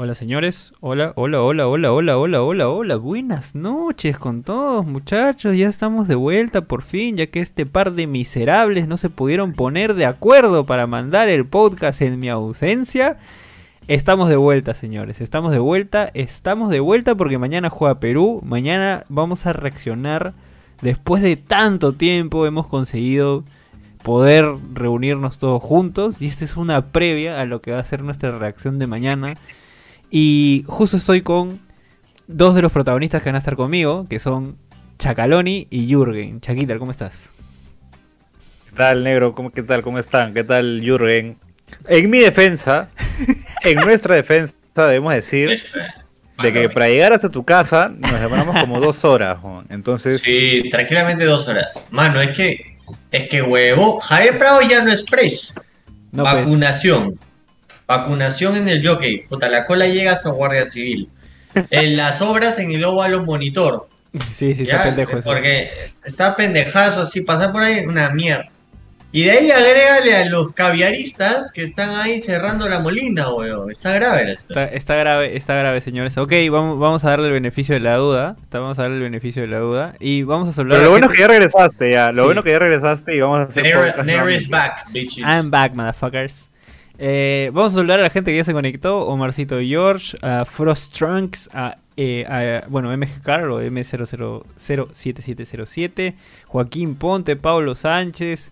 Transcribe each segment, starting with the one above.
Hola señores, hola, hola, hola, hola, hola, hola, hola, hola, buenas noches con todos muchachos, ya estamos de vuelta por fin, ya que este par de miserables no se pudieron poner de acuerdo para mandar el podcast en mi ausencia. Estamos de vuelta señores, estamos de vuelta, estamos de vuelta porque mañana juega Perú, mañana vamos a reaccionar, después de tanto tiempo hemos conseguido poder reunirnos todos juntos. Y esta es una previa a lo que va a ser nuestra reacción de mañana. Y justo estoy con dos de los protagonistas que van a estar conmigo, que son Chacaloni y Jürgen. Chaquita, ¿cómo estás? ¿Qué tal, negro? ¿Cómo, ¿Qué tal? ¿Cómo están? ¿Qué tal, Jürgen? En mi defensa, en nuestra defensa, debemos decir de que para llegar hasta tu casa nos demoramos como dos horas. Entonces. Sí, tranquilamente dos horas. Mano, es que, es que huevo, Javier Prado ya no es fresh. No, pues. Vacunación. En el jockey. Puta, la cola llega hasta Guardia Civil. En las obras en el óvalo monitor. Sí, sí, está ¿ya? pendejo eso. Porque está pendejazo así, pasar por ahí, una mierda. Y de ahí agrégale a los caviaristas que están ahí cerrando la molina, weón. Está grave la Está, grave, está grave, señores. Ok, vamos, vamos a darle el beneficio de la duda. Está- Vamos a darle el beneficio de la duda. Y vamos a hablar. Pero lo bueno es que ya regresaste, ya. Lo Sí. bueno que ya regresaste y vamos a hacer. Nero is back, bitches. I'm back, motherfuckers. Eh, vamos a saludar a la gente que ya se conectó: Omarcito George, a Frost Trunks, a, eh, a, bueno, MG Car o M0007707, Joaquín Ponte, Pablo Sánchez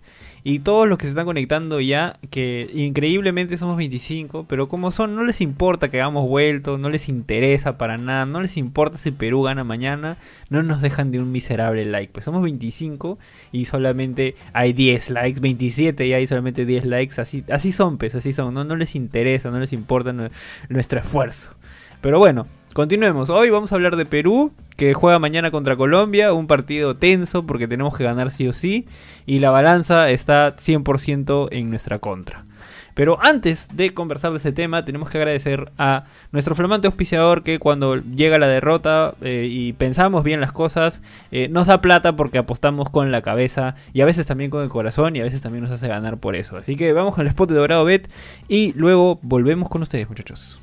y todos los que se están conectando ya. Que increíblemente somos 25, pero como son, no les importa que hagamos vuelto, no les interesa para nada, no les importa si Perú gana mañana, no nos dejan de un miserable like. Pues somos 25 y solamente hay 10 likes, 27 y hay solamente 10 likes, así, así son, pues, así son, no, no les interesa, no les importa nu- nuestro esfuerzo. Pero bueno, continuemos. Hoy vamos a hablar de Perú, que juega mañana contra Colombia, un partido tenso porque tenemos que ganar sí o sí, y la balanza está 100% en nuestra contra. Pero antes de conversar de ese tema, tenemos que agradecer a nuestro flamante auspiciador que cuando llega la derrota eh, y pensamos bien las cosas, eh, nos da plata porque apostamos con la cabeza y a veces también con el corazón y a veces también nos hace ganar por eso. Así que vamos con el spot de Dorado Bet y luego volvemos con ustedes, muchachos.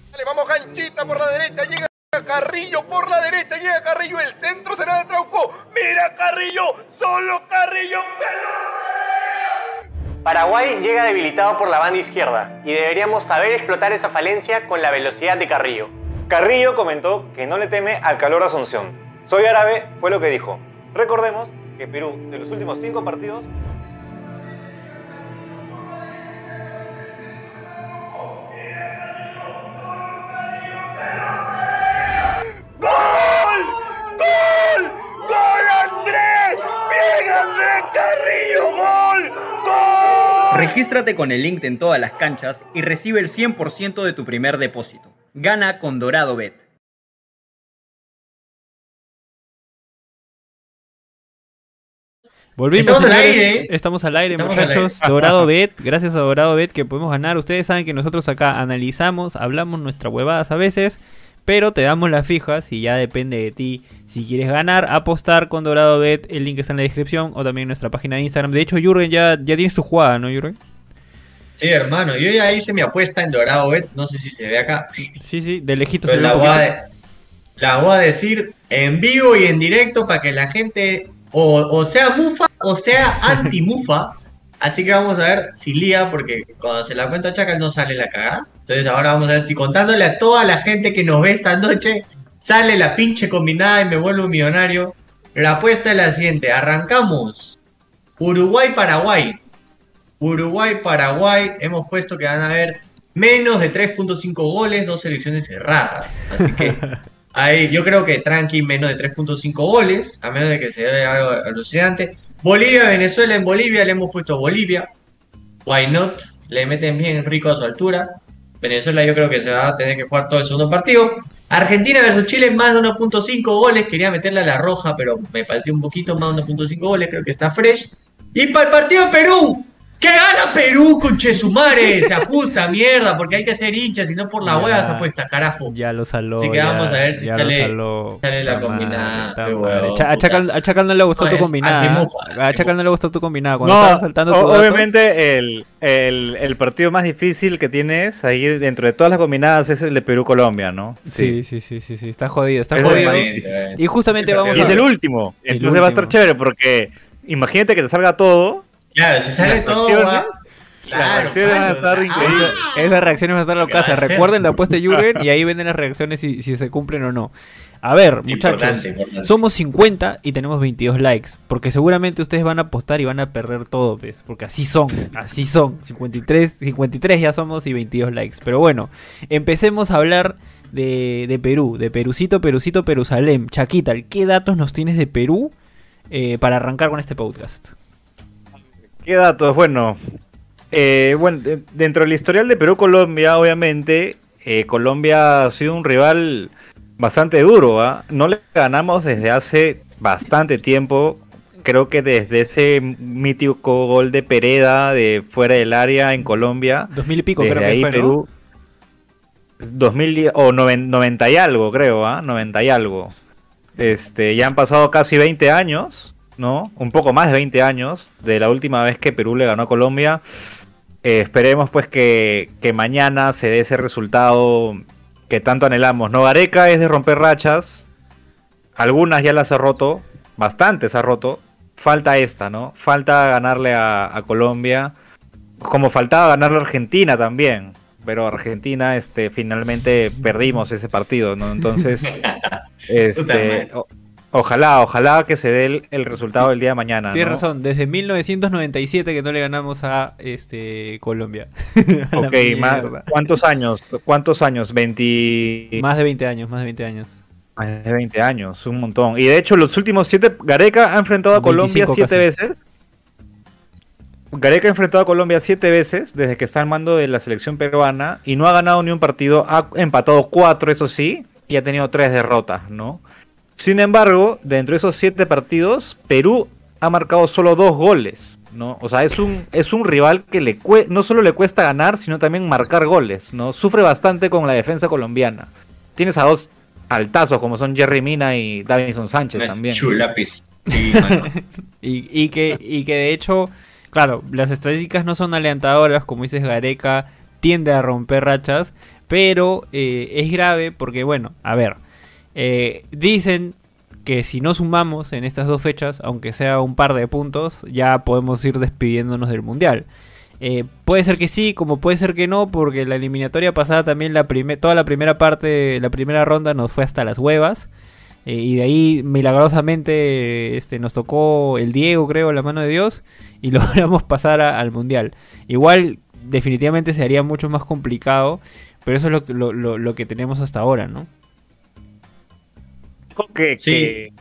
Carrillo por la derecha, llega Carrillo, el centro será de Trauco. Mira Carrillo, solo Carrillo, Paraguay llega debilitado por la banda izquierda y deberíamos saber explotar esa falencia con la velocidad de Carrillo. Carrillo comentó que no le teme al calor de Asunción. Soy árabe, fue lo que dijo. Recordemos que Perú, de los últimos cinco partidos, Regístrate con el link en todas las canchas y recibe el 100% de tu primer depósito. Gana con Dorado Bet. Volvimos, Estamos al señores. aire. Estamos al aire, Estamos al muchachos. Dorado Bet, gracias a Dorado Bet que podemos ganar. Ustedes saben que nosotros acá analizamos, hablamos nuestras huevadas a veces, pero te damos las fijas y ya depende de ti. Si quieres ganar, apostar con Dorado Bet, el link está en la descripción o también en nuestra página de Instagram. De hecho, Jurgen ya, ya tiene su jugada, ¿no, Jurgen? Sí, hermano, yo ya hice mi apuesta en Dorado Bet, no sé si se ve acá. Sí, sí, de lejito Pero se ve la voy, a, la voy a decir en vivo y en directo para que la gente o, o sea mufa o sea anti-mufa. Así que vamos a ver si lía, porque cuando se la cuento a Chacal no sale la cagada. Entonces ahora vamos a ver si contándole a toda la gente que nos ve esta noche, sale la pinche combinada y me vuelvo un millonario. La apuesta es la siguiente, arrancamos. Uruguay-Paraguay. Uruguay-Paraguay, hemos puesto que van a haber menos de 3.5 goles, dos selecciones cerradas. Así que ahí yo creo que tranqui, menos de 3.5 goles, a menos de que se vea algo alucinante. Bolivia-Venezuela, en Bolivia le hemos puesto Bolivia. Why not? Le meten bien rico a su altura. Venezuela yo creo que se va a tener que jugar todo el segundo partido. Argentina versus Chile, más de 1.5 goles. Quería meterle a la roja, pero me palteé un poquito, más de 1.5 goles. Creo que está fresh. Y para el partido Perú, ¿Qué gana Perú, conchesumare? Se ajusta, mierda, porque hay que ser hinchas y no por la hueva se apuesta, carajo. Ya lo saló. Así que ya- vamos a ver si sale- saló. sale la combinada, a Chacal, a Chacal no le gustó No, tu combinada. antimufa, A Chacal no le gustó tu combinada. Cuando No, estaban saltando o- obviamente el, el, el partido más difícil que tienes ahí dentro de todas las combinadas es el de Perú-Colombia, ¿no? Sí, sí, sí, sí, sí. Está jodido, está Es jodido. Obviamente, Y justamente Sí, vamos Y a es el último. El Entonces va a estar chévere porque imagínate que te salga todo. Claro, si sale Las todo, va. las Claro, reacciones van a estar claro. increíbles. Ah, Esas reacciones van a estar ¿Qué va locas. Recuerden la apuesta de Jürgen y ahí venden las reacciones si, si se cumplen o no. A ver, muchachos, Importante, importante. somos 50 y tenemos 22 likes. Porque seguramente ustedes van a apostar y van a perder todo, ¿ves? Porque así son, así son. 53, 53 ya somos y 22 likes. Pero bueno, empecemos a hablar de, de Perú, de Perucito, Perucito, Perusalem. Chaquita, ¿qué datos nos tienes de Perú eh, para arrancar con este podcast? ¿Qué datos? Bueno, eh, bueno, de- dentro del historial de Perú-Colombia, obviamente, eh, Colombia ha sido un rival bastante duro. ¿ah? No le ganamos desde hace bastante tiempo. Creo que desde ese mítico gol de Pereda de fuera del área en Colombia. 2000 y pico desde creo que ahí fue, ¿no? Perú. 2000 o noven- 90 y algo, creo, ¿ah? 90 y algo. Este, ya han pasado casi 20 años, ¿no? Un poco más de 20 años de la última vez que Perú le ganó a Colombia. Eh, esperemos pues que, que mañana se dé ese resultado que tanto anhelamos, ¿no? Gareca es de romper rachas. Algunas ya las ha roto, bastantes ha roto. Falta esta, ¿no? Falta ganarle a, a Colombia. Como faltaba ganarle a Argentina también. Pero Argentina, este, finalmente perdimos ese partido, ¿no? Entonces, este, ojalá, ojalá que se dé el, el resultado el día de mañana. Tienes ¿no? razón, desde 1997 que no le ganamos a este Colombia. A Ok. ¿cuántos años? ¿Cuántos años? 20... Más de 20 años, más de 20 años. Más de 20 años, un montón. Y de hecho, los últimos siete. Gareca ha enfrentado a Colombia 25 siete casi. veces. Gareca ha enfrentado a Colombia siete veces desde que está al mando de la selección peruana y no ha ganado ni un partido. Ha empatado cuatro, eso sí, y ha tenido tres derrotas, ¿no? Sin embargo, dentro de esos siete partidos, Perú ha marcado solo dos goles, ¿no? O sea, es un, es un rival que le cue- no solo le cuesta ganar, sino también marcar goles, ¿no? Sufre bastante con la defensa colombiana. Tienes a dos altazos como son Jerry Mina y Davinson Sánchez también. Chulapis. Sí, mano. Y, y que, y que de hecho, claro, las estadísticas no son alentadoras, como dices Gareca, tiende a romper rachas, pero eh, es grave porque, bueno, a ver, eh, dicen que si no sumamos en estas dos fechas, aunque sea un par de puntos, ya podemos ir despidiéndonos del Mundial. Eh, puede ser que sí, como puede ser que no, porque la eliminatoria pasada también la toda la primera parte, la primera ronda nos fue hasta las huevas. Eh, y de ahí milagrosamente este, nos tocó el Diego, creo, la mano de Dios, y logramos pasar a- al Mundial. Igual definitivamente sería mucho más complicado, pero eso es lo que tenemos hasta ahora, ¿no? Que, Sí. que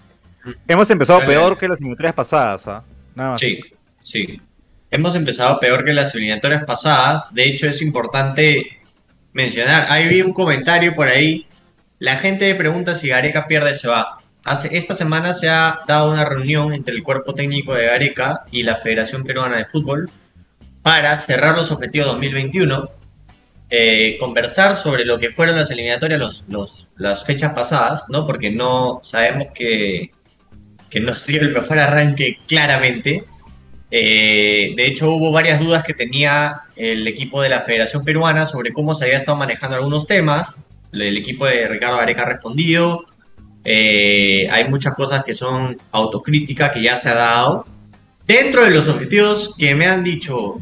hemos empezado peor que las eliminatorias pasadas, ¿ah? Nada más. Sí, sí. Hemos empezado peor que las eliminatorias pasadas. De hecho, es importante mencionar. Ahí vi un comentario por ahí. La gente pregunta si Gareca pierde se va. Hace, esta semana se ha dado una reunión entre el cuerpo técnico de Gareca y la Federación Peruana de Fútbol para cerrar los objetivos 2021, eh, conversar sobre lo que fueron las eliminatorias los, los- las fechas pasadas, ¿no? Porque no sabemos que, que no ha el mejor arranque claramente. Eh, de hecho, hubo varias dudas que tenía el equipo de la Federación Peruana sobre cómo se había estado manejando algunos temas. El equipo de Ricardo Gareca ha respondido. Eh, hay muchas cosas que son autocrítica que ya se ha dado. Dentro de los objetivos que me han dicho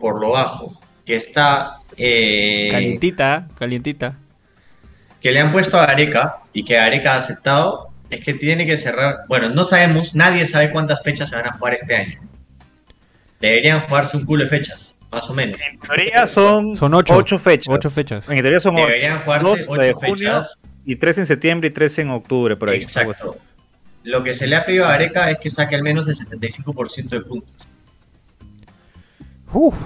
por lo bajo, que está eh, Calientita, calientita. que le han puesto a Gareca y que Gareca ha aceptado, es que tiene que cerrar. Bueno, no sabemos, nadie sabe cuántas fechas se van a jugar este año. Deberían jugarse un culo de fechas, más o menos. En teoría son, Son ocho. fechas. Ocho fechas. En teoría son ocho. Deberían jugarse de ocho junio fechas. y tres en septiembre y tres en octubre, por ahí. Exacto. Lo que se le ha pedido a Gareca es que saque al menos el 75% de puntos. Uf,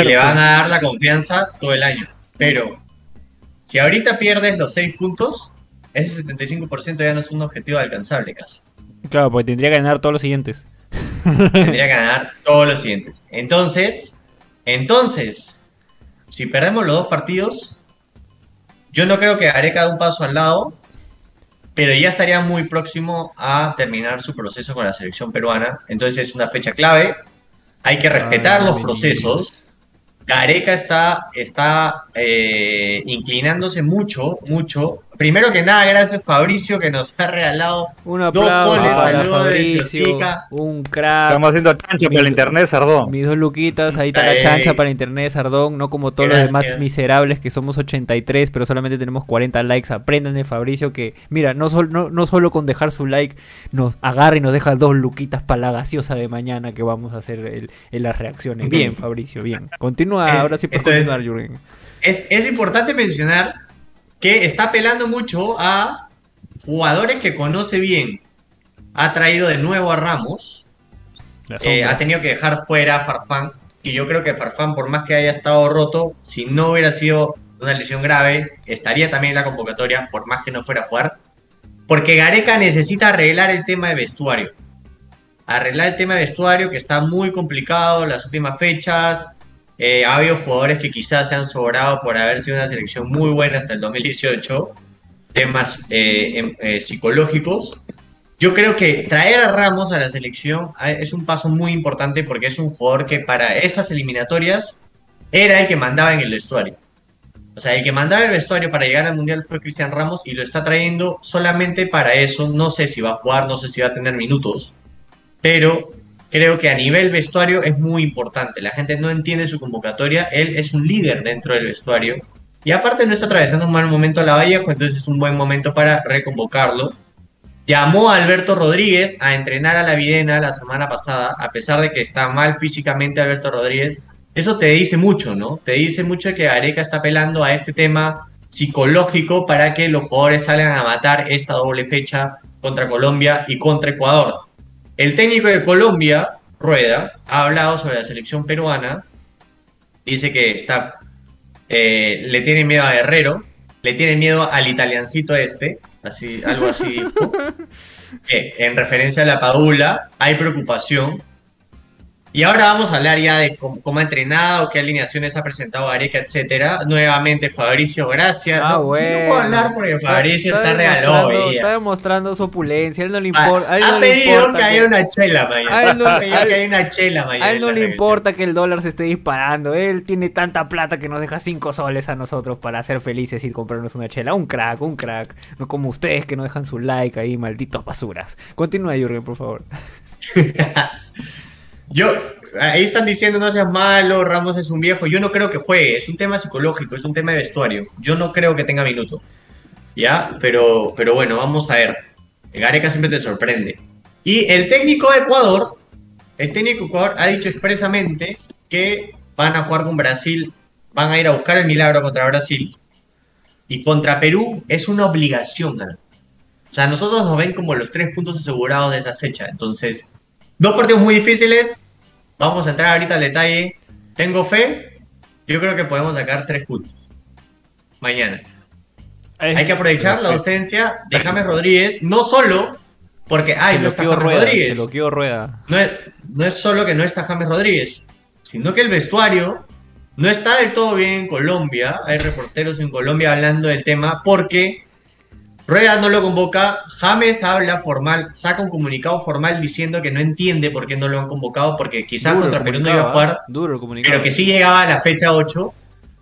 Y le van a dar la confianza todo el año. Pero si ahorita pierdes los 6 puntos, ese 75% ya no es un objetivo alcanzable casi. Claro, porque tendría que ganar todos los siguientes. tendría que ganar todos los siguientes. Entonces, entonces, si perdemos los dos partidos, yo no creo que Gareca dé un paso al lado, pero ya estaría muy próximo a terminar su proceso con la selección peruana. Entonces es una fecha clave. Hay que respetar Ah, los procesos. Gareca está, está eh, inclinándose mucho, mucho. Primero que nada, gracias Fabricio que nos ha regalado Un dos aplauso soles. para Saludos de Fabricio, un crack. Estamos haciendo chancho para el internet, Sardón. Mis dos luquitas, ahí está la chancha para internet de Sardón, no como todos los demás miserables que somos 83, pero solamente tenemos 40 likes. Aprendan de Fabricio que, mira, no, sol- no, no solo con dejar su like nos agarra y nos deja dos luquitas para la gaseosa de mañana que vamos a hacer el- en las reacciones. Bien, Fabricio, bien. Continúa, Eh, ahora sí puedes continuar, Jürgen. Es, es importante mencionar que está apelando mucho a jugadores que conoce bien. Ha traído de nuevo a Ramos, eh, ha tenido que dejar fuera a Farfán, y yo creo que Farfán, por más que haya estado roto, si no hubiera sido una lesión grave, estaría también en la convocatoria, por más que no fuera a jugar, porque Gareca necesita arreglar el tema de vestuario. Arreglar el tema de vestuario que está muy complicado las últimas fechas. Eh, ha habido jugadores que quizás se han sobrado por haber sido una selección muy buena hasta el 2018. Temas eh, em- eh, psicológicos. Yo creo que traer a Ramos a la selección ah, es un paso muy importante porque es un jugador que para esas eliminatorias era el que mandaba en el vestuario. O sea, el que mandaba el vestuario para llegar al Mundial fue Cristian Ramos y lo está trayendo solamente para eso. No sé si va a jugar, no sé si va a tener minutos, pero creo que a nivel vestuario es muy importante. La gente no entiende su convocatoria. Él es un líder dentro del vestuario. Y aparte no está atravesando un mal momento a la Vallejo, entonces es un buen momento para reconvocarlo. Llamó a Alberto Rodríguez a entrenar a la Videna la semana pasada, a pesar de que está mal físicamente Alberto Rodríguez. Eso te dice mucho, ¿no? Te dice mucho que Areca está apelando a este tema psicológico para que los jugadores salgan a matar esta doble fecha contra Colombia y contra Ecuador. El técnico de Colombia, Rueda, ha hablado sobre la selección peruana. Dice que está, eh, le tiene miedo a Guerrero, le tiene miedo al italiancito este, así, algo así dijo. Que, en referencia a la Padula, hay preocupación. Y ahora vamos a hablar ya de cómo, cómo ha entrenado, qué alineaciones ha presentado Areca, etcétera. Nuevamente, Fabricio, gracias. Ah, no, no bueno. puedo hablar porque Fabricio está, hoy día. está demostrando su opulencia, a él no le importa. a él ha no le pedido importa que haya una chela mañana. A él no- a él- que haya una chela mañana. A él no le importa que el dólar se esté disparando. Él tiene tanta plata que nos deja 5 soles a nosotros para ser felices y comprarnos una chela. Un crack, un crack. No como ustedes que no dejan su like ahí, malditos basuras. Continúa, Jürgen, por favor. Yo, ahí están diciendo no seas malo, Ramos es un viejo. Yo no creo que juegue, es un tema psicológico, es un tema de vestuario. Yo no creo que tenga minuto. ¿Ya? Pero, pero bueno, vamos a ver. Gareca siempre te sorprende. Y el técnico de Ecuador, el técnico Ecuador ha dicho expresamente que van a jugar con Brasil, van a ir a buscar el milagro contra Brasil. Y contra Perú es una obligación ganar. O sea, nosotros nos ven como los tres puntos asegurados de esa fecha. Entonces, Dos partidos muy difíciles. Vamos a entrar ahorita al detalle. Tengo fe. Yo creo que podemos sacar tres puntos. Mañana. Hay que aprovechar la ausencia de James Rodríguez. No solo porque, ay, se no lo está James rueda, Rodríguez. se rueda. No es, no es solo que no está James Rodríguez, sino que el vestuario no está del todo bien en Colombia. Hay reporteros en Colombia hablando del tema porque Rueda no lo convoca. James habla formal, saca un comunicado formal diciendo que no entiende por qué no lo han convocado, porque quizás Duro contra Perú no iba a jugar, ¿ah? Duro el comunicado. pero que sí llegaba a la fecha 8.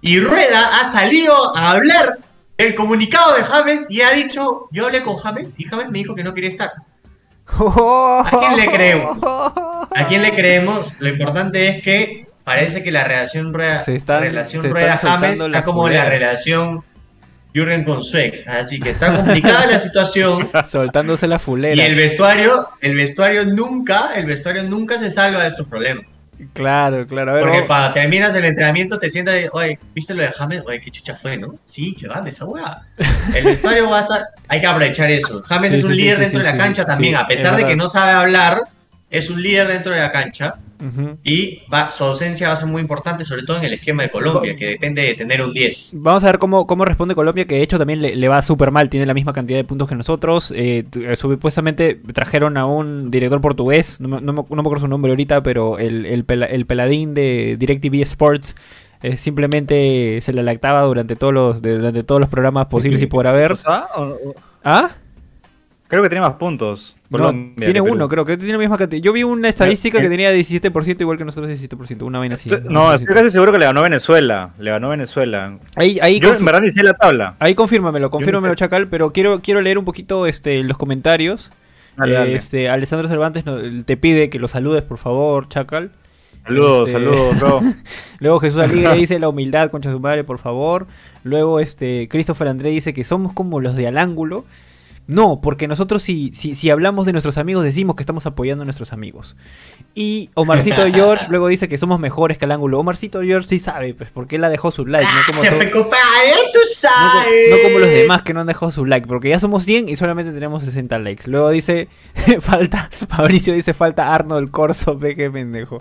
Y Rueda ha salido a hablar del comunicado de James y ha dicho: Yo hablé con James y James me dijo que no quería estar. ¿A quién le creemos? ¿A quién le creemos? Lo importante es que parece que la relación rueda, Se están- relación se rueda James está como la relación Jürgen con su ex. Así que está complicada la situación. Soltándose la fulera. Y el vestuario, el vestuario nunca, el vestuario nunca se salva de estos problemas. Claro, claro. A ver, Porque vamos- cuando terminas el entrenamiento te sientas, y, oye, ¿viste lo de James? Oye, qué chucha fue, ¿no? Sí, qué grande esa weá. El vestuario va a estar, hay que aprovechar eso. James Sí, es un sí, líder sí, dentro de la cancha también, a pesar es de que no sabe hablar, es un líder dentro de la cancha. Y va, su ausencia va a ser muy importante, sobre todo en el esquema de Colombia, que depende de tener un 10. Vamos a ver cómo, cómo responde Colombia, que de hecho también le, le va súper mal, tiene la misma cantidad de puntos que nosotros. Eh, eh, supuestamente trajeron a un director portugués, no me, no me- no me acuerdo su nombre ahorita, pero el, el, pela- el peladín de DirecTV Sports eh, simplemente se la lactaba durante todos los, de- durante todos los programas posibles y por haber. ¿Ah? Creo que tiene más puntos. No, Colombia tiene uno, creo que tiene la misma cantidad. Yo vi una estadística Eh, que tenía 17%, igual que nosotros 17%, una vaina así. No, estoy casi seguro que le ganó Venezuela. Le ganó Venezuela. Ahí, ahí Yo en verdad sé la tabla. Ahí confírmamelo, confírmamelo. Chacal, pero quiero, quiero leer un poquito este, los comentarios. Dale, Eh, dale. Este, Alessandro Cervantes te pide que lo saludes, por favor, Chacal. Saludos, este- saludos, bro. Luego Jesús Aligre dice la humildad, concha de su madre, por favor. Luego este Christopher André dice que somos como los de al ángulo. No, porque nosotros si, si, si hablamos de nuestros amigos decimos que estamos apoyando a nuestros amigos. Y Omarcito George luego dice que somos mejores que al ángulo. Omarcito George sí sabe, pues, porque él la dejó su like, no como Se to- fue compadre, tú no, co- sabes. no como los demás que no han dejado su like, porque ya somos 100 y solamente tenemos 60 likes. Luego dice, falta, Fabricio dice, falta Arnold Corso, ve qué pendejo.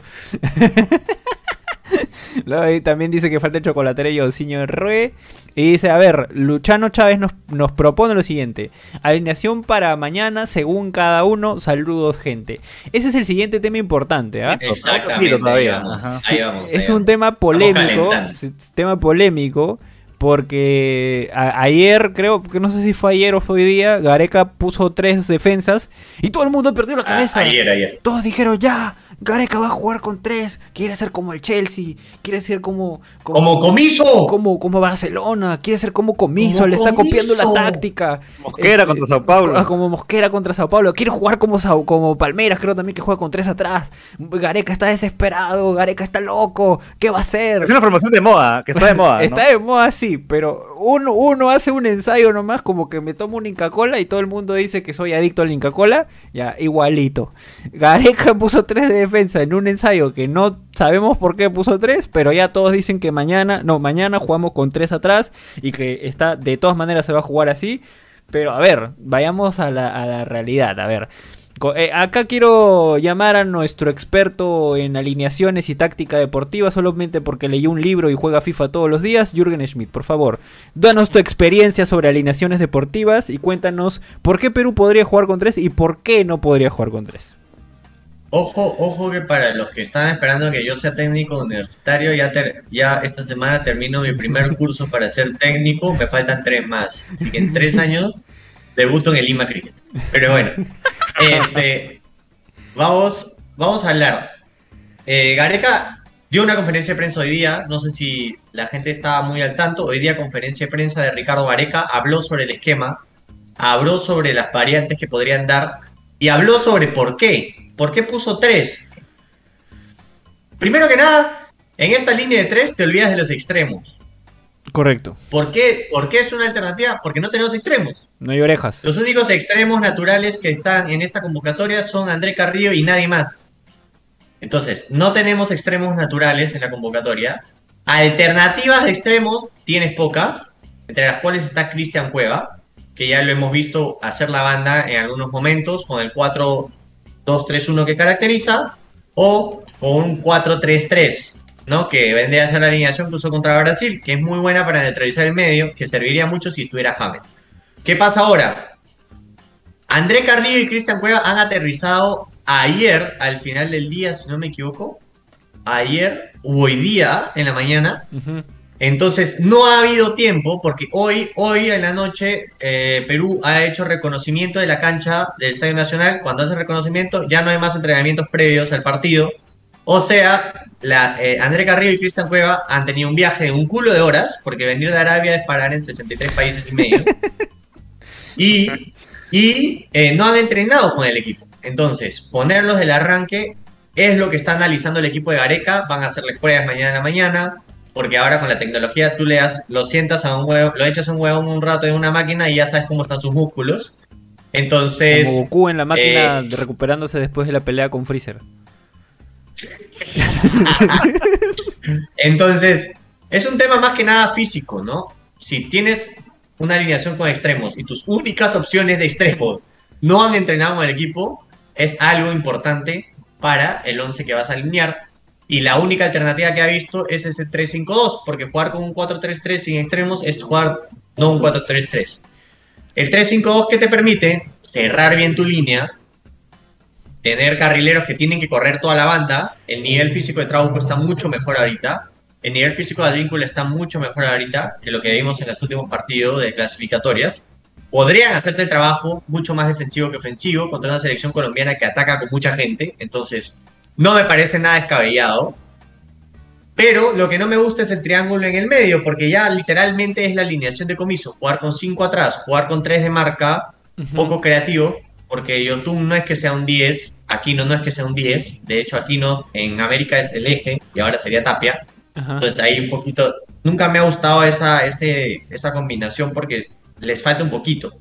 Luego ahí también dice que falta el chocolatero y Osiño Rue. Y dice, a ver, Luchano Chávez nos, nos propone lo siguiente. Alineación para mañana según cada uno. Saludos, gente. Ese es el siguiente tema importante, ¿ah? Exactamente, todavía, ahí vamos, ajá. ahí vamos, ahí Es un tema polémico, calentando. es un tema polémico, porque a- ayer, creo que no sé si fue ayer o fue hoy día, Gareca puso tres defensas y todo el mundo perdió la Ah, cabeza. ayer, ayer. Todos dijeron, ya, Gareca va a jugar con tres, quiere ser como el Chelsea, quiere ser como... Como comiso. Como, como Barcelona, quiere ser como Comiso, Como le está copiando la táctica. Mosquera Este, contra Sao Paulo. ah, Como Mosquera contra Sao Paulo. Quiere jugar como, Sao- como Palmeiras, creo también que juega con tres atrás. Gareca está desesperado, Gareca está loco. ¿Qué va a hacer? Es una formación de moda, que está de moda. ¿no? Está de moda, sí, pero uno, uno hace un ensayo nomás, como que me tomo un Inca Cola y todo el mundo dice que soy adicto al Inca Cola. Ya, igualito. Gareca puso tres de defensa en un ensayo que no sabemos por qué puso tres, pero ya todos dicen que mañana, no, mañana jugamos con tres atrás y que está, de todas maneras se va a jugar así. Pero a ver, vayamos a la realidad, a ver. Eh, acá quiero llamar a nuestro experto en alineaciones y táctica deportiva solamente porque leyó un libro y juega FIFA todos los días. Jürgen Schmidt, por favor, danos tu experiencia sobre alineaciones deportivas y cuéntanos por qué Perú podría jugar con tres y por qué no podría jugar con tres. Ojo, ojo que para los que están esperando que yo sea técnico universitario, ya, ter- ya esta semana termino mi primer curso para ser técnico, me faltan tres más. Así que en tres años debuto en el Lima Cricket. Pero bueno, este, vamos, vamos a hablar. Eh, Gareca dio una conferencia de prensa hoy día, no sé si la gente estaba muy al tanto, hoy día conferencia de prensa de Ricardo Gareca, habló sobre el esquema, habló sobre las variantes que podrían dar y habló sobre por qué. ¿Por qué puso tres? Primero que nada, en esta línea de tres te olvidas de los extremos. Correcto. ¿Por qué, ¿Por qué es una alternativa? Porque no tenemos extremos. No hay orejas. Los únicos extremos naturales que están en esta convocatoria son André Carrillo y nadie más. Entonces, no tenemos extremos naturales en la convocatoria. Alternativas de extremos tienes pocas, entre las cuales está Cristian Cueva, que ya lo hemos visto hacer la banda en algunos momentos con el 4-2-3-1 que caracteriza, o con un 4-3-3, ¿no? Que vendría a ser la alineación que usó contra Brasil, que es muy buena para neutralizar el medio, que serviría mucho si estuviera James. ¿Qué pasa ahora? André Carrillo y Cristian Cueva han aterrizado ayer, al final del día, si no me equivoco. Ayer o hoy día, en la mañana. Entonces, no ha habido tiempo, porque hoy, hoy en la noche, eh, Perú ha hecho reconocimiento de la cancha del Estadio Nacional. Cuando hace reconocimiento, ya no hay más entrenamientos previos al partido. O sea, la, eh, André Carrillo y Cristian Cueva han tenido un viaje de un culo de horas, porque venir de Arabia es parar en 63 países y medio. y y eh, no han entrenado con el equipo. Entonces, ponerlos del arranque es lo que está analizando el equipo de Gareca. Van a hacerles pruebas mañana en la mañana, porque ahora con la tecnología tú le das, lo sientas a un huevo, lo echas a un huevón un rato en una máquina y ya sabes cómo están sus músculos. Entonces, Como Goku en la máquina eh, recuperándose después de la pelea con Freezer. Entonces, es un tema más que nada físico, ¿no? Si tienes una alineación con extremos y tus únicas opciones de extremos no han entrenado con el equipo, es algo importante para el 11 que vas a alinear. Y la única alternativa que ha visto es ese 3-5-2, porque jugar con un 4-3-3 sin extremos es jugar no un 4-3-3. El 3-5-2 que te permite cerrar bien tu línea, tener carrileros que tienen que correr toda la banda. El nivel físico de Trauco está mucho mejor ahorita. El nivel físico de Advíncula está mucho mejor ahorita que lo que vimos en los últimos partidos de clasificatorias. Podrían hacerte el trabajo mucho más defensivo que ofensivo contra una selección colombiana que ataca con mucha gente. Entonces, no me parece nada descabellado. Pero lo que no me gusta es el triángulo en el medio, porque ya literalmente es la alineación de comiso. Jugar con 5 atrás, jugar con 3 de marca, poco creativo, porque Yotun no es que sea un 10, Aquino no es que sea un 10, de hecho Aquino en América es el eje y ahora sería Tapia. Ajá. Entonces ahí un poquito, nunca me ha gustado esa, ese, esa combinación porque les falta un poquito.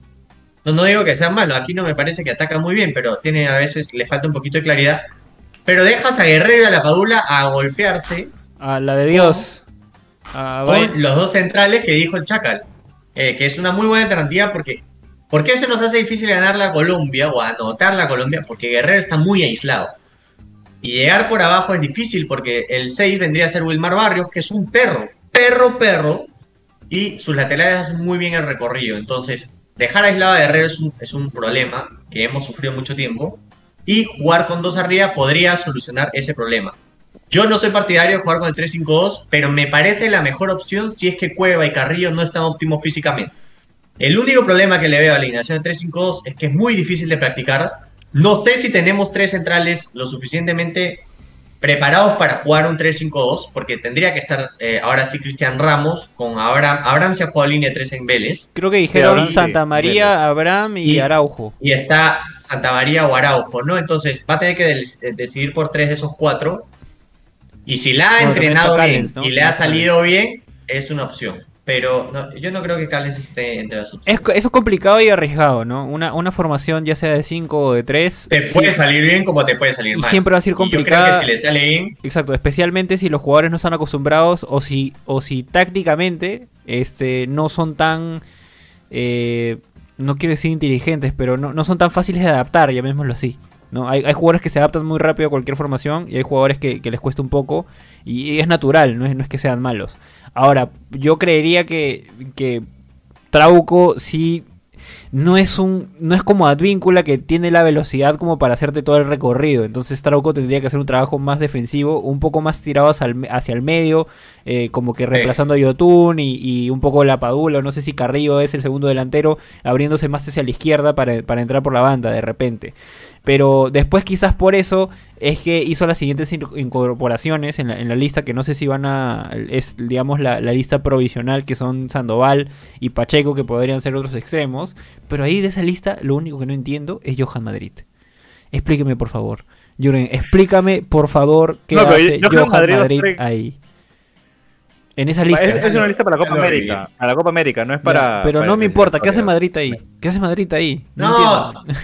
No, no digo que sea malo, aquí no me parece que ataca muy bien, pero tiene a veces le falta un poquito de claridad. Pero dejas a Guerrero y a la Padula a golpearse A la de Dios. Con los dos centrales que dijo el Chacal. eh, que es una muy buena alternativa porque ¿por qué se nos hace difícil ganar la Colombia o anotar la Colombia? Porque Guerrero está muy aislado. Y llegar por abajo es difícil porque el 6 vendría a ser Wilmar Barrios, que es un perro, perro, perro, y sus laterales hacen muy bien el recorrido. Entonces, dejar aislado a Guerrero es un, es un problema que hemos sufrido mucho tiempo. Y jugar con dos arriba podría solucionar ese problema. Yo no soy partidario de jugar con el 3-5-2, pero me parece la mejor opción si es que Cueva y Carrillo no están óptimos físicamente. El único problema que le veo a la alineación de 3-5-2 es que es muy difícil de practicar. No sé si tenemos tres centrales lo suficientemente preparados para jugar un 3-5-2, porque tendría que estar eh, ahora sí Cristian Ramos con Abraham. Abraham se ha jugado línea 3 en Vélez. Creo que dijeron Santa María, Vélez. Abraham y, Y- Araujo. y está Santa María o Araujo, ¿no? Entonces va a tener que eh, decidir por tres de esos cuatro. Y si la ha entrenado bien Callens, ¿no? y le ha salido bien, es una opción. Pero no, yo no creo que Callens esté entre las Es, opciones. co- eso es complicado y arriesgado, ¿no? Una, una formación ya sea de 5 o de 3. Te puede salir bien como te puede salir y mal. siempre va a ser Y yo creo complicada. que si le sale bien, Exacto, especialmente si los jugadores no están acostumbrados o si, o si tácticamente este, no son tan, eh, no quiero decir inteligentes, pero no, no son tan fáciles de adaptar, llamémoslo así. ¿no? Hay, hay jugadores que se adaptan muy rápido a cualquier formación y hay jugadores que, que les cuesta un poco y es natural, no es, no es que sean malos. Ahora, yo creería que, que Trauco sí no es un no es como Advíncula que tiene la velocidad como para hacerte todo el recorrido. Entonces Trauco tendría que hacer un trabajo más defensivo un poco más tirado hacia el, hacia el medio eh, como que reemplazando a Yotun y, y un poco la Padula. No sé si Carrillo es el segundo delantero abriéndose más hacia la izquierda para, para entrar por la banda de repente pero después quizás por eso es que hizo las siguientes in- incorporaciones en la, en la lista que no sé si van a es digamos la, la lista provisional que son Sandoval y Pacheco que podrían ser otros extremos pero ahí de esa lista lo único que no entiendo es Johan Madrid explíqueme por favor Juren explícame por favor qué No, hace Johan Johan Madrid no ahí en esa lista Es, es una lista para la Copa América. Para la Copa América, no es para. pero para no me importa qué hace. Madrid ahí qué hace Madrid ahí No, entiendo.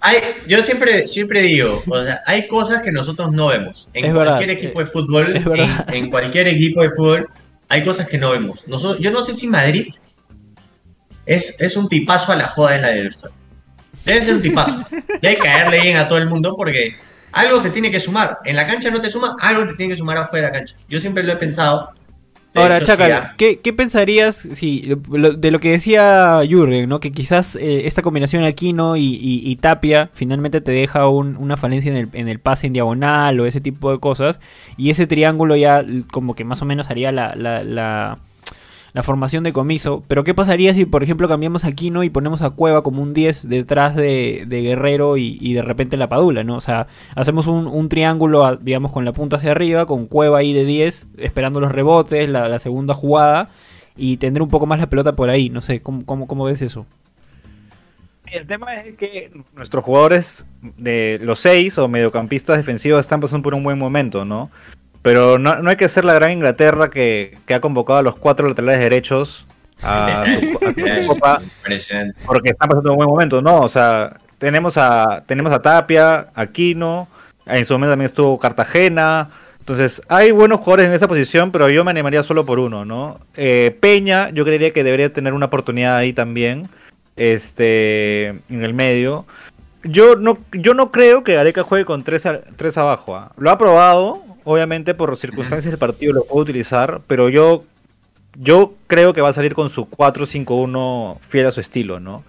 Hay, yo siempre, siempre digo, o sea, hay cosas que nosotros no vemos. En Es verdad, cualquier equipo de fútbol, en, en cualquier equipo de fútbol, hay cosas que no vemos. Nosotros, yo no sé si Madrid es, es un tipazo a la joda en la dirección. Debe ser un tipazo. Que caerle bien a todo el mundo porque algo te tiene que sumar. En la cancha no te suma, algo te tiene que sumar afuera de la cancha. Yo siempre lo he pensado. Ahora, hecho, Chacal, ¿qué, qué pensarías si, lo- de lo que decía Jürgen, ¿no? que quizás eh, esta combinación Aquino y, y- y Tapia finalmente te deja un- una falencia en el, en el pase en diagonal o ese tipo de cosas, y ese triángulo ya como que más o menos haría la, la, la- la formación de comiso, pero ¿qué pasaría si, por ejemplo, cambiamos a Aquino y ponemos a Cueva como un 10 detrás de, Guerrero y, de repente la Padula, ¿no? O sea, hacemos un, triángulo, digamos, con la punta hacia arriba, con Cueva ahí de 10, esperando los rebotes, la, segunda jugada, y tendré un poco más la pelota por ahí, no sé, ¿cómo, cómo, cómo ves eso? El tema es que nuestros jugadores de los seis o mediocampistas defensivos están pasando por un buen momento, ¿no? Pero no, no hay que ser la gran Inglaterra que, que ha convocado a los cuatro laterales derechos a su, a su Mira, copa porque están pasando un buen momento, ¿no? O sea, tenemos a, tenemos a Tapia, Aquino, en su momento también estuvo Cartagena. Entonces, hay buenos jugadores en esa posición, pero yo me animaría solo por uno, ¿no? Eh, Peña, yo creería que debería tener una oportunidad ahí también, este, en el medio. yo no, yo no creo que Gareca juegue con tres, a- tres abajo. ¿ah? Lo ha probado, obviamente por circunstancias del partido lo puede utilizar, pero yo, yo creo que va a salir con su 4-5-1 fiel a su estilo, ¿no?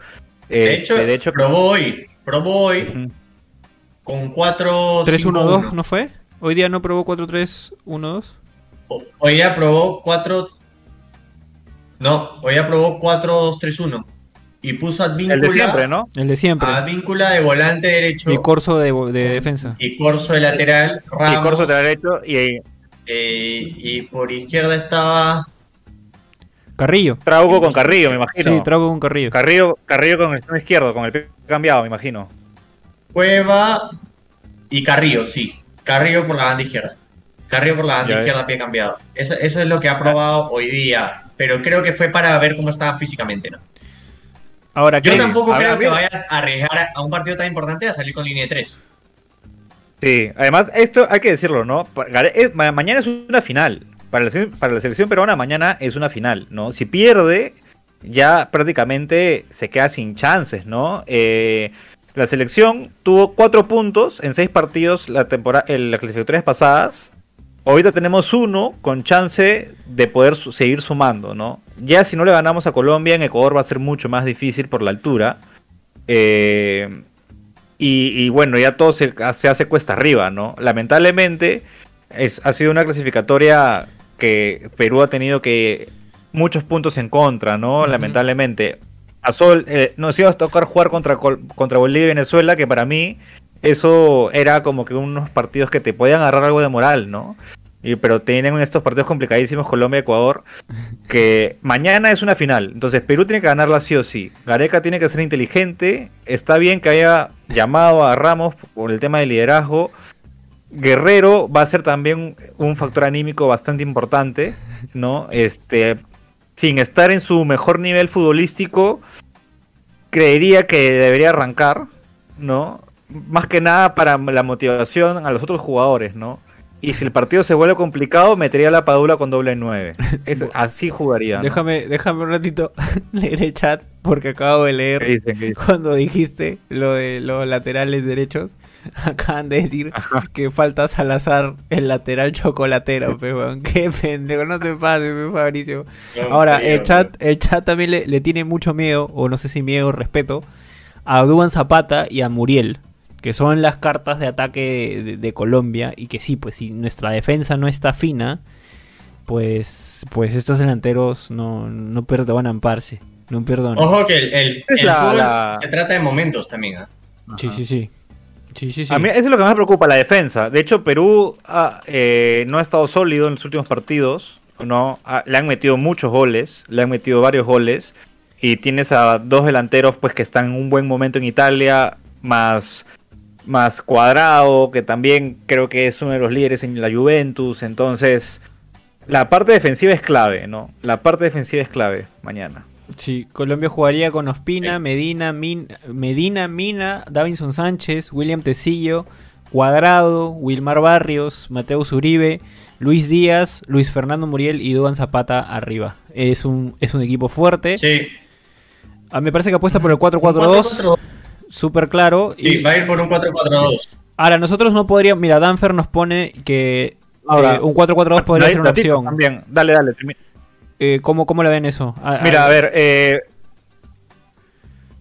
De Este, hecho, de hecho probó hoy, probó hoy Ujú. con 4 3-1-2, ¿no fue? Hoy día no probó 4-3-1-2. Hoy ya probó 4 No, hoy ya probó 4-2-3-1 y puso Advíncula, el de siempre, ¿no? El de siempre. Advíncula de volante derecho Y Corso de, de defensa. y Corso de lateral, Y Ramos, corto de derecho y eh, y por izquierda estaba Carrillo. Trauco con Carrillo, me imagino. Sí, trago con Carrillo. Carrillo, Carrillo con el extremo izquierdo, con el pie cambiado, me imagino. Cueva y Carrillo, sí. Carrillo por la banda izquierda. Carrillo por la banda Ya izquierda, pie cambiado. Eso, eso es lo que ha probado hoy día. Pero creo que fue para ver cómo estaba físicamente, ¿no? Ahora, Yo tampoco creo que vayas a arriesgar a- un partido tan importante a salir con línea de 3. Sí, además, esto hay que decirlo, ¿no? Eh, mañana es una final. Para la, para la selección peruana, mañana es una final, ¿no? Si pierde, ya prácticamente se queda sin chances, ¿no? Eh, la selección tuvo cuatro puntos en seis partidos la temporada, en las clasificatorias pasadas. Ahorita tenemos uno con chance de poder su- seguir sumando, ¿no? Ya si no le ganamos a Colombia, en Ecuador va a ser mucho más difícil por la altura. Eh, y, y bueno, ya todo se, se hace cuesta arriba, ¿no? Lamentablemente, es, ha sido una clasificatoria que Perú ha tenido que muchos puntos en contra, ¿no? Lamentablemente. A Sol, eh, nos iba a tocar jugar contra, contra Bolivia y Venezuela, que para mí eso era como que unos partidos que te podían agarrar algo de moral, ¿no? Y, pero tienen estos partidos complicadísimos Colombia Ecuador que mañana es una final. Entonces Perú tiene que ganarla sí o sí. Gareca tiene que ser inteligente. Está bien que haya llamado a Ramos por el tema del liderazgo. Guerrero va a ser también un factor anímico bastante importante no este sin estar en su mejor nivel futbolístico creería que debería arrancar no más que nada para la motivación a los otros jugadores no y si el partido se vuelve complicado, metería la Padula con doble 9. Es- así jugaría. ¿no? Déjame, déjame un ratito leer el chat porque acabo de ¿Qué leer dicen? ¿Qué dicen? cuando dijiste lo de los laterales derechos. Acaban de decir que falta Salazar el lateral chocolatero, pe, weón. Qué pendejo, no te pases, pe, Fabricio. Ahora, el chat, el chat también le, le tiene mucho miedo, o no sé si miedo o respeto, a Duban Zapata y a Muriel, que son las cartas de ataque de, de Colombia, y que sí, pues si nuestra defensa no está fina, pues, pues estos delanteros no, no perdonan, parce. No perdonan. Ojo que el, el, Es el la- fútbol la- se trata de momentos también. ¿ah? Sí, sí, sí. Sí, sí, sí. A mí eso es lo que más me preocupa, la defensa. De hecho, Perú ha, eh, no ha estado sólido en los últimos partidos. No, Ah, le han metido muchos goles, le han metido varios goles. Y tienes a dos delanteros pues que están en un buen momento en Italia, más, más cuadrado, que también creo que es uno de los líderes en la Juventus. Entonces, la parte defensiva es clave, ¿no? La parte defensiva es clave mañana. Sí, Colombia jugaría con Ospina, Medina, Min- Medina, Mina, Davinson Sánchez, William Tecillo, Cuadrado, Wilmar Barrios, Mateus Uribe, Luis Díaz, Luis Fernando Muriel y Duan Zapata arriba. Es un, es un equipo fuerte. Sí. A mí me parece que apuesta por el 4-4-2, súper claro. Sí, y va a ir por un 4-4-2. ahora, nosotros no podríamos. Mira, Danfer nos pone que Ahora, eh, un 4-4-2 podría ser una opción. También. Dale, dale. Eh, ¿cómo, ¿Cómo le ven eso? A- Mira, a ver, eh,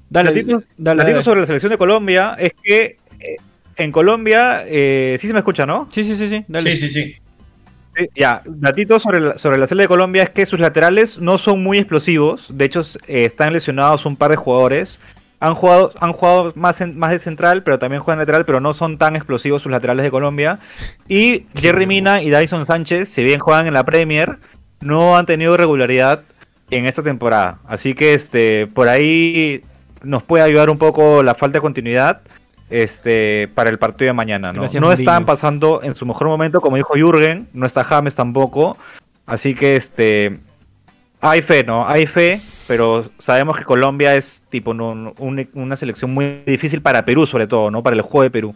dale, Datito- dale, sobre la selección de Colombia es que eh, en Colombia, eh, sí se me escucha, ¿no? Sí, sí, sí, sí, dale. Sí, sí, sí. Sí, Ya, datito sobre la, sobre la selección de Colombia es que sus laterales no son muy explosivos, de hecho eh, están lesionados un par de jugadores. Han jugado, han jugado más, en- más de central, pero también juegan lateral, pero no son tan explosivos sus laterales de Colombia. Y Jerry Mina y Dyson Sánchez, si bien juegan en la Premier, no han tenido regularidad en esta temporada. Así que este por ahí nos puede ayudar un poco la falta de continuidad este para el partido de mañana. No, Gracias, no están pasando en su mejor momento, como dijo Jürgen, no está James tampoco. Así que este hay fe, ¿no? Hay fe, pero sabemos que Colombia es tipo una selección muy difícil para Perú, sobre todo, ¿no? Para el juego de Perú.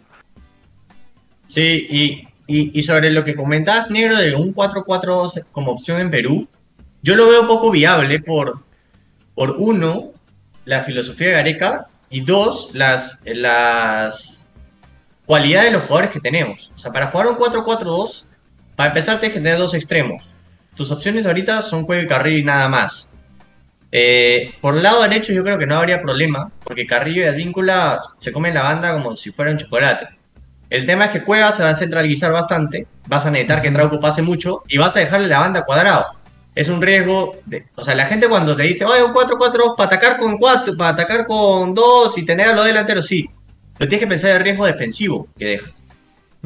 Sí, y, sobre lo que comentabas, negro, de un 4-4 como opción en Perú, yo lo veo poco viable por, por uno, la filosofía de Gareca, y dos, las, las cualidades de los jugadores que tenemos. O sea, para jugar un 4-4-2, para empezar tienes que tener dos extremos. Tus opciones ahorita son Cueva y Carrillo y nada más. Eh, por el lado derecho yo creo que no habría problema, porque Carrillo y Advíncula se comen la banda como si fuera un chocolate. El tema es que Cueva se va a centralizar bastante, vas a necesitar que Trauco pase mucho y vas a dejarle la banda cuadrado. Es un riesgo, de, o sea, la gente cuando te dice, oye, un 4-4 para atacar con 4, para atacar con 2 y tener a los delanteros, sí. Pero tienes que pensar en el riesgo defensivo que dejas.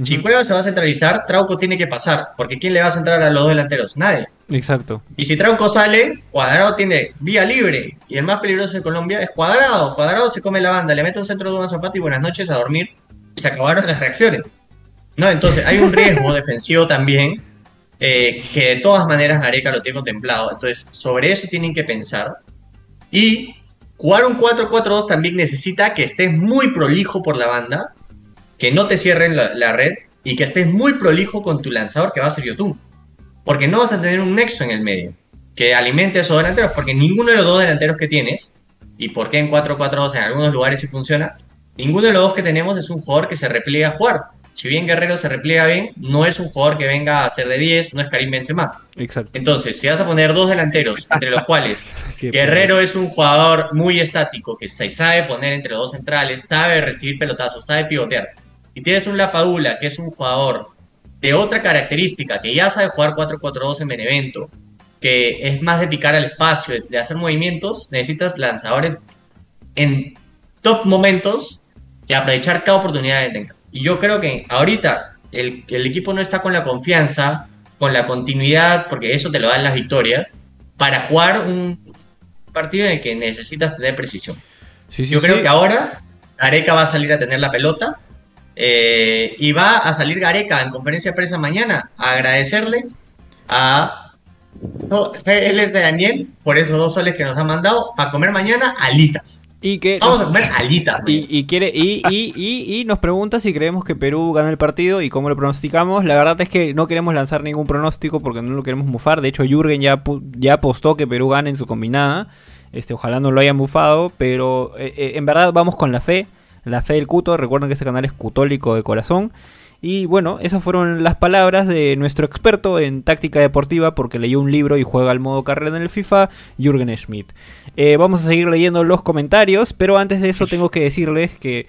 Si Cueva se va a centralizar, Trauco tiene que pasar, porque ¿quién le va a centrar a los dos delanteros? Nadie. Exacto. Y si Trauco sale, Cuadrado tiene vía libre. Y el más peligroso de Colombia es Cuadrado. Cuadrado se come la banda, le mete un centro de un zapato y buenas noches a dormir. Y se acabaron las reacciones. ¿No? Entonces hay un riesgo defensivo también, eh, que de todas maneras Gareca lo tiene contemplado. Entonces, sobre eso tienen que pensar. Y jugar un 4-4-2 también necesita que estés muy prolijo por la banda, que no te cierren la, la red y que estés muy prolijo con tu lanzador, que va a ser YouTube. Porque no vas a tener un nexo en el medio que alimente a esos delanteros, porque ninguno de los dos delanteros que tienes, y por qué en 4-4-2 en algunos lugares sí funciona, ninguno de los dos que tenemos es un jugador que se repliega a jugar. Si bien Guerrero se repliega bien, no es un jugador que venga a ser de 10, no es Karim Benzema. Exacto. Entonces, si vas a poner dos delanteros, entre los cuales Guerrero es un jugador muy estático, que se sabe poner entre los dos centrales, sabe recibir pelotazos, sabe pivotear, y tienes un Lapadula, que es un jugador de otra característica, que ya sabe jugar 4-4-2 en Benevento, que es más de picar al espacio, de, hacer movimientos, necesitas lanzadores en top momentos y aprovechar cada oportunidad que tengas. Y yo creo que ahorita el, el equipo no está con la confianza, con la continuidad, porque eso te lo dan las victorias, para jugar un partido en el que necesitas tener precisión. Sí, sí, Yo sí. creo que ahora Gareca va a salir a tener la pelota eh, y va a salir Gareca en conferencia de prensa mañana a agradecerle a es de Daniel por esos dos soles que nos ha mandado para comer mañana alitas. Y que Vamos a comer alitas. Y, y quiere y, y, nos pregunta si creemos que Perú gana el partido y cómo lo pronosticamos. La verdad es que no queremos lanzar ningún pronóstico porque no lo queremos mufar. De hecho, Jürgen ya, ya apostó que Perú gane en su combinada. Este, ojalá no lo hayan mufado, pero eh, eh, en verdad vamos con la fe. La fe del Cuto. Recuerden que este canal es cutólico de corazón. Y bueno, esas fueron las palabras de nuestro experto en táctica deportiva porque leyó un libro y juega al modo carrera en el FIFA, Jürgen Schmidt. Eh, vamos a seguir leyendo los comentarios, pero antes de eso tengo que decirles que,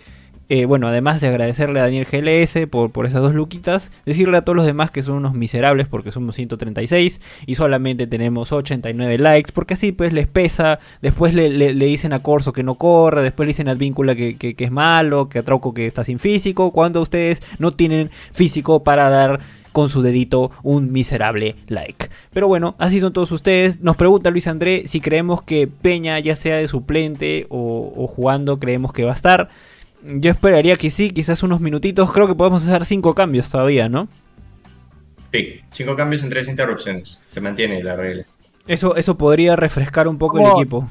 eh, bueno, además de agradecerle a Daniel GLS por, por esas dos luquitas, decirle a todos los demás que son unos miserables porque somos 136 y solamente tenemos 89 likes, porque así pues les pesa, después le, le- dicen a Corso que no corre, después le dicen a Advíncula que, que- es malo, que a Trauco que está sin físico, cuando ustedes no tienen físico para dar con su dedito un miserable like. Pero bueno, así son todos ustedes. Nos pregunta Luis André si creemos que Peña, ya sea de suplente o jugando, creemos que va a estar. Yo esperaría que sí, quizás unos minutitos. Creo que podemos hacer cinco cambios todavía, ¿no? Sí, cinco cambios en tres interrupciones. Se mantiene la regla. Eso, eso podría refrescar un poco el equipo.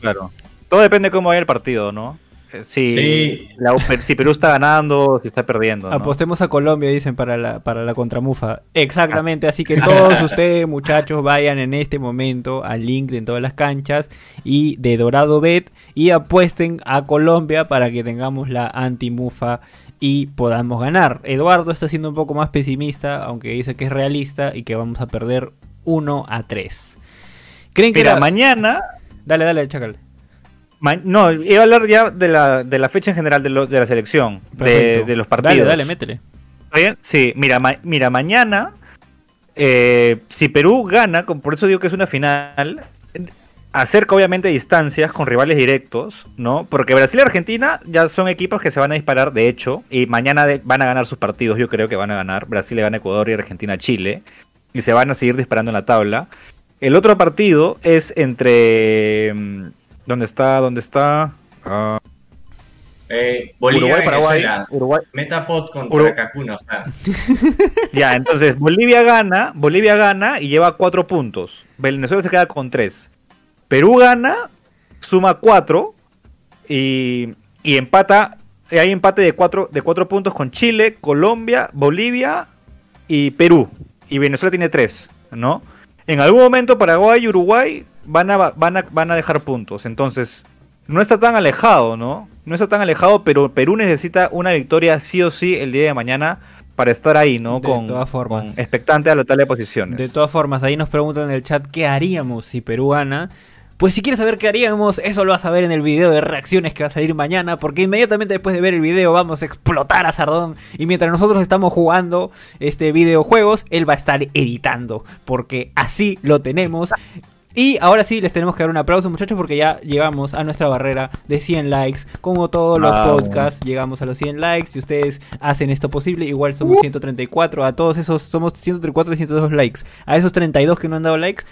Claro. Todo depende de cómo vaya el partido, ¿no? Si, Sí. la- si Perú está ganando, si está perdiendo. ¿no? Apostemos a Colombia, dicen, para la, para la contramufa. Exactamente, así que todos ustedes, muchachos, vayan en este momento al link de en todas las canchas y de Dorado Bet y apuesten a Colombia para que tengamos la antimufa y podamos ganar. Eduardo está siendo un poco más pesimista, aunque dice que es realista y que vamos a perder 1 a 3. ¿Creen que Mira, la- mañana. Dale, dale, chacal. No, iba a hablar ya de la, de la fecha en general de, lo- de la selección, de, los partidos. Dale, dale, métele. ¿Está bien? Sí, mira, ma- mira mañana, eh, si Perú gana, por eso digo que es una final, acerca obviamente distancias con rivales directos, ¿no? Porque Brasil y Argentina ya son equipos que se van a disparar, de hecho, y mañana de- van a ganar sus partidos, yo creo que van a ganar. Brasil le gana a Ecuador y Argentina a Chile, y se van a seguir disparando en la tabla. El otro partido es entre... ¿Dónde está? ¿Dónde está? Ah, Eh, Bolivia, Uruguay, Paraguay, Venezuela. Uruguay, Metapod contra Uru- Kakuna. O sea, Ya, entonces Bolivia gana, Bolivia gana y lleva cuatro puntos. Venezuela se queda con tres. Perú gana, suma cuatro y, y empata. y Hay empate de cuatro, de cuatro puntos con Chile, Colombia, Bolivia y Perú. Y Venezuela tiene tres, ¿no? En algún momento Paraguay y Uruguay van a, van a, van a dejar puntos. Entonces, no está tan alejado, ¿no? No está tan alejado, pero Perú necesita una victoria sí o sí el día de mañana para estar ahí, ¿no? De con, todas formas. con expectante a la tabla de posiciones. De todas formas, ahí nos preguntan en el chat qué haríamos si Perú gana. Pues si quieres saber qué haríamos, eso lo vas a ver en el video de reacciones que va a salir mañana, porque inmediatamente después de ver el video vamos a explotar a Sardón y mientras nosotros estamos jugando este videojuegos, él va a estar editando, porque así lo tenemos. Y ahora sí les tenemos que dar un aplauso muchachos porque ya llegamos a nuestra barrera de 100 likes. Como todos los podcasts, llegamos a los 100 likes. Si ustedes hacen esto posible, igual somos 134. A todos esos somos 134 y 102 likes. A esos 32 que no han dado likes,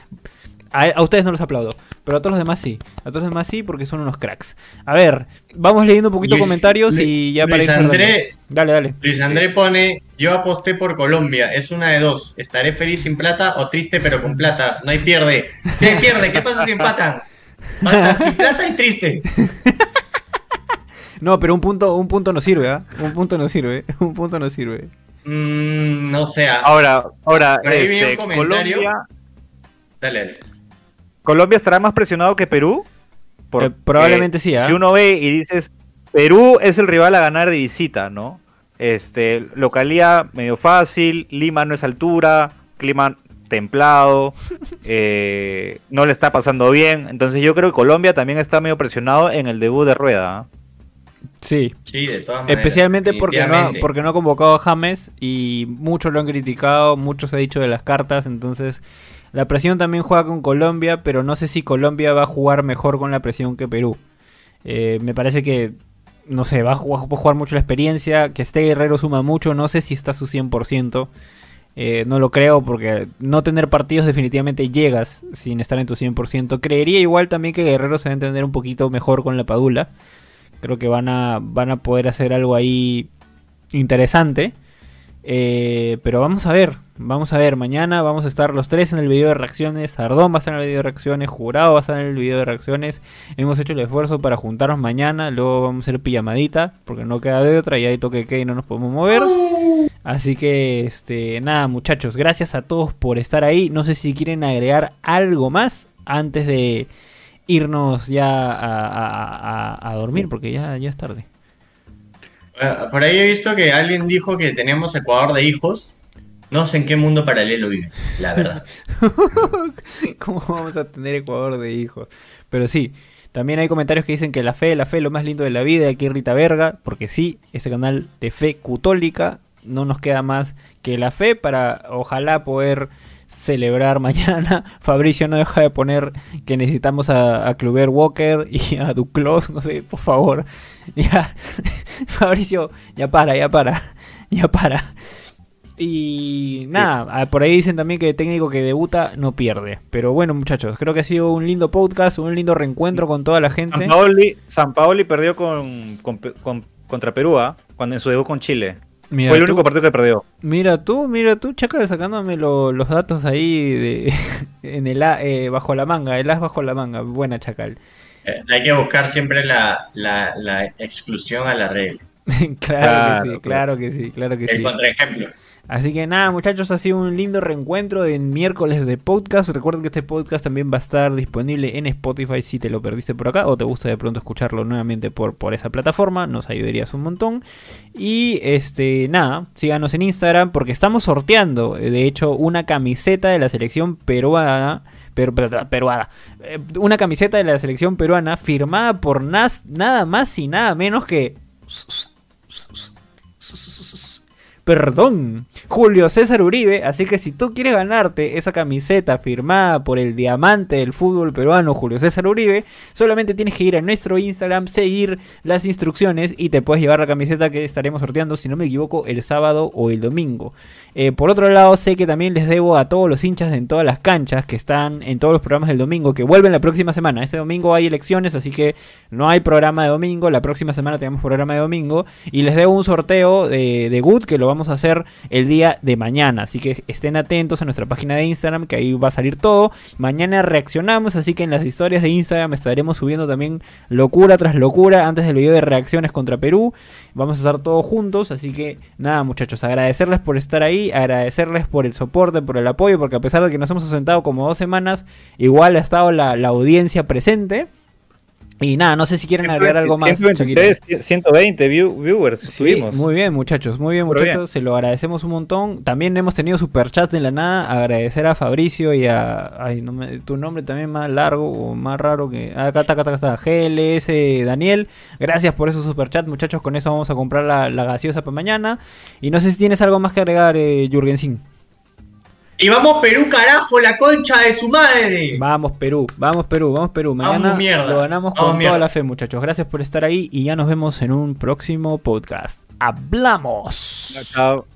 a, a ustedes no los aplaudo. Pero a todos los demás sí. A todos los demás sí porque son unos cracks. A ver, vamos leyendo un poquito Luis- comentarios y ya para Luis ir cerrando. André- Dale, dale. Luis André pone, yo aposté por Colombia, es una de dos, estaré feliz sin plata o triste pero con plata, no hay pierde. Si hay pierde, ¿qué pasa si empatan? Pata sin plata y triste. No, pero un punto, un punto no sirve, ¿ah? Un punto no sirve. Un punto no sirve. Mm, no sé, ah, Ahora, ahora, este, un comentario. Colombia, dale, dale. Colombia estará más presionado que Perú. Eh, probablemente sí, ¿ah? Si uno ve y dices, Perú es el rival a ganar de visita, ¿no? Este, localía medio fácil, Lima no es altura, clima templado, eh, no le está pasando bien. Entonces yo creo que Colombia también está medio presionado en el debut de Rueda. ¿ah? Sí. Sí, de todas maneras. Especialmente porque no, porque no ha convocado a James y muchos lo han criticado, muchos ha dicho de las cartas, entonces la presión también juega con Colombia, pero no sé si Colombia va a jugar mejor con la presión que Perú. Eh, me parece que, no sé, va a jugar, mucho la experiencia, que este Guerrero suma mucho, no sé si está a su 100%. Eh, no lo creo porque no tener partidos definitivamente llegas sin estar en tu 100%. Creería igual también que Guerrero se va a entender un poquito mejor con la Padula. Creo que van a, van a poder hacer algo ahí interesante. Eh, pero vamos a ver, vamos a ver. Mañana vamos a estar los tres en el video de reacciones. Ardón va a estar en el video de reacciones. Jurado va a estar en el video de reacciones. Hemos hecho el esfuerzo para juntarnos mañana. Luego vamos a hacer pijamadita. Porque no queda de otra. Y hay toque que y no nos podemos mover. Así que, este, nada, muchachos. Gracias a todos por estar ahí. No sé si quieren agregar algo más antes de irnos ya a- a dormir. Porque ya, ya es tarde. Ah, Por ahí he visto que alguien dijo que teníamos Ecuador de hijos. No sé en qué mundo paralelo vive, la verdad. ¿Cómo vamos a tener Ecuador de hijos? Pero sí, también hay comentarios que dicen que la fe, la fe lo más lindo de la vida. Aquí Rita Verga, porque sí, este canal de fe católica no nos queda más que la fe para ojalá poder celebrar mañana. Fabricio no deja de poner que necesitamos a, a Kluber Walker y a Duclos, no sé, por favor. Ya, Fabricio, ya para, ya para, ya para. Y nada, ah, por ahí dicen también que el técnico que debuta no pierde. Pero bueno, muchachos, creo que ha sido un lindo podcast, un lindo reencuentro con toda la gente. San Paoli, San Paoli perdió con, con- con- contra Perú, ¿ah? cuando en su debut con Chile. Mira Fue el tú, único partido que perdió. mira tú, mira tú, Chacal, sacándome lo- los datos ahí de, en el A, eh, bajo la manga, el as bajo la manga. Buena, Chacal. Eh, Hay que buscar siempre la, la, la exclusión a la regla. claro, que sí, claro que sí, claro que El sí. contraejemplo. Así que nada, muchachos, ha sido un lindo reencuentro de miércoles de podcast. Recuerden que este podcast también va a estar disponible en Spotify si te lo perdiste por acá o te gusta de pronto escucharlo nuevamente por, por esa plataforma. Nos ayudarías un montón. Y este, nada, síganos en Instagram porque estamos sorteando, eh, de hecho, una camiseta de la selección peruana. Pero- peruana. Eh, Una camiseta de la selección peruana firmada por nas, nada más y nada menos que. Perdón, Julio César Uribe. Así que si tú quieres ganarte esa camiseta firmada por el diamante del fútbol peruano, Julio César Uribe, solamente tienes que ir a nuestro Instagram, seguir las instrucciones y te puedes llevar la camiseta que estaremos sorteando, si no me equivoco, el sábado o el domingo. Eh, por otro lado, sé que también les debo a todos los hinchas en todas las canchas que están en todos los programas del domingo, que vuelven la próxima semana. Este domingo hay elecciones, así que no hay programa de domingo. La próxima semana tenemos programa de domingo. Y les debo un sorteo de, de Good que lo vamos a hacer el día de mañana. Así que estén atentos a nuestra página de Instagram, que ahí va a salir todo. Mañana reaccionamos, así que en las historias de Instagram estaremos subiendo también locura tras locura antes del video de reacciones contra Perú. Vamos a estar todos juntos, así que nada muchachos, agradecerles por estar ahí, agradecerles por el soporte, por el apoyo, porque a pesar de que nos hemos ausentado como dos semanas, igual ha estado la, la audiencia presente. Y nada, no sé si quieren agregar algo más. 123, 120 view- viewers Sí, subimos. muy bien, muchachos, muy bien, muchachos. Se lo agradecemos un montón. También hemos tenido superchats de la nada. Agradecer a Fabricio y a. Ay, no me- tu nombre también más largo o más raro que. ah, Acá está, acá está, acá está. GLS Daniel. Gracias por esos superchats, muchachos. Con eso vamos a comprar la, la gaseosa para mañana. Y no sé si tienes algo más que agregar, eh, Jürgensin. Y vamos Perú, carajo, la concha de su madre. Vamos Perú, vamos Perú, vamos Perú. Mañana Vamos, lo ganamos Vamos, con mierda. toda la fe, muchachos. Gracias por estar ahí y ya nos vemos en un próximo podcast. ¡Hablamos! Chao.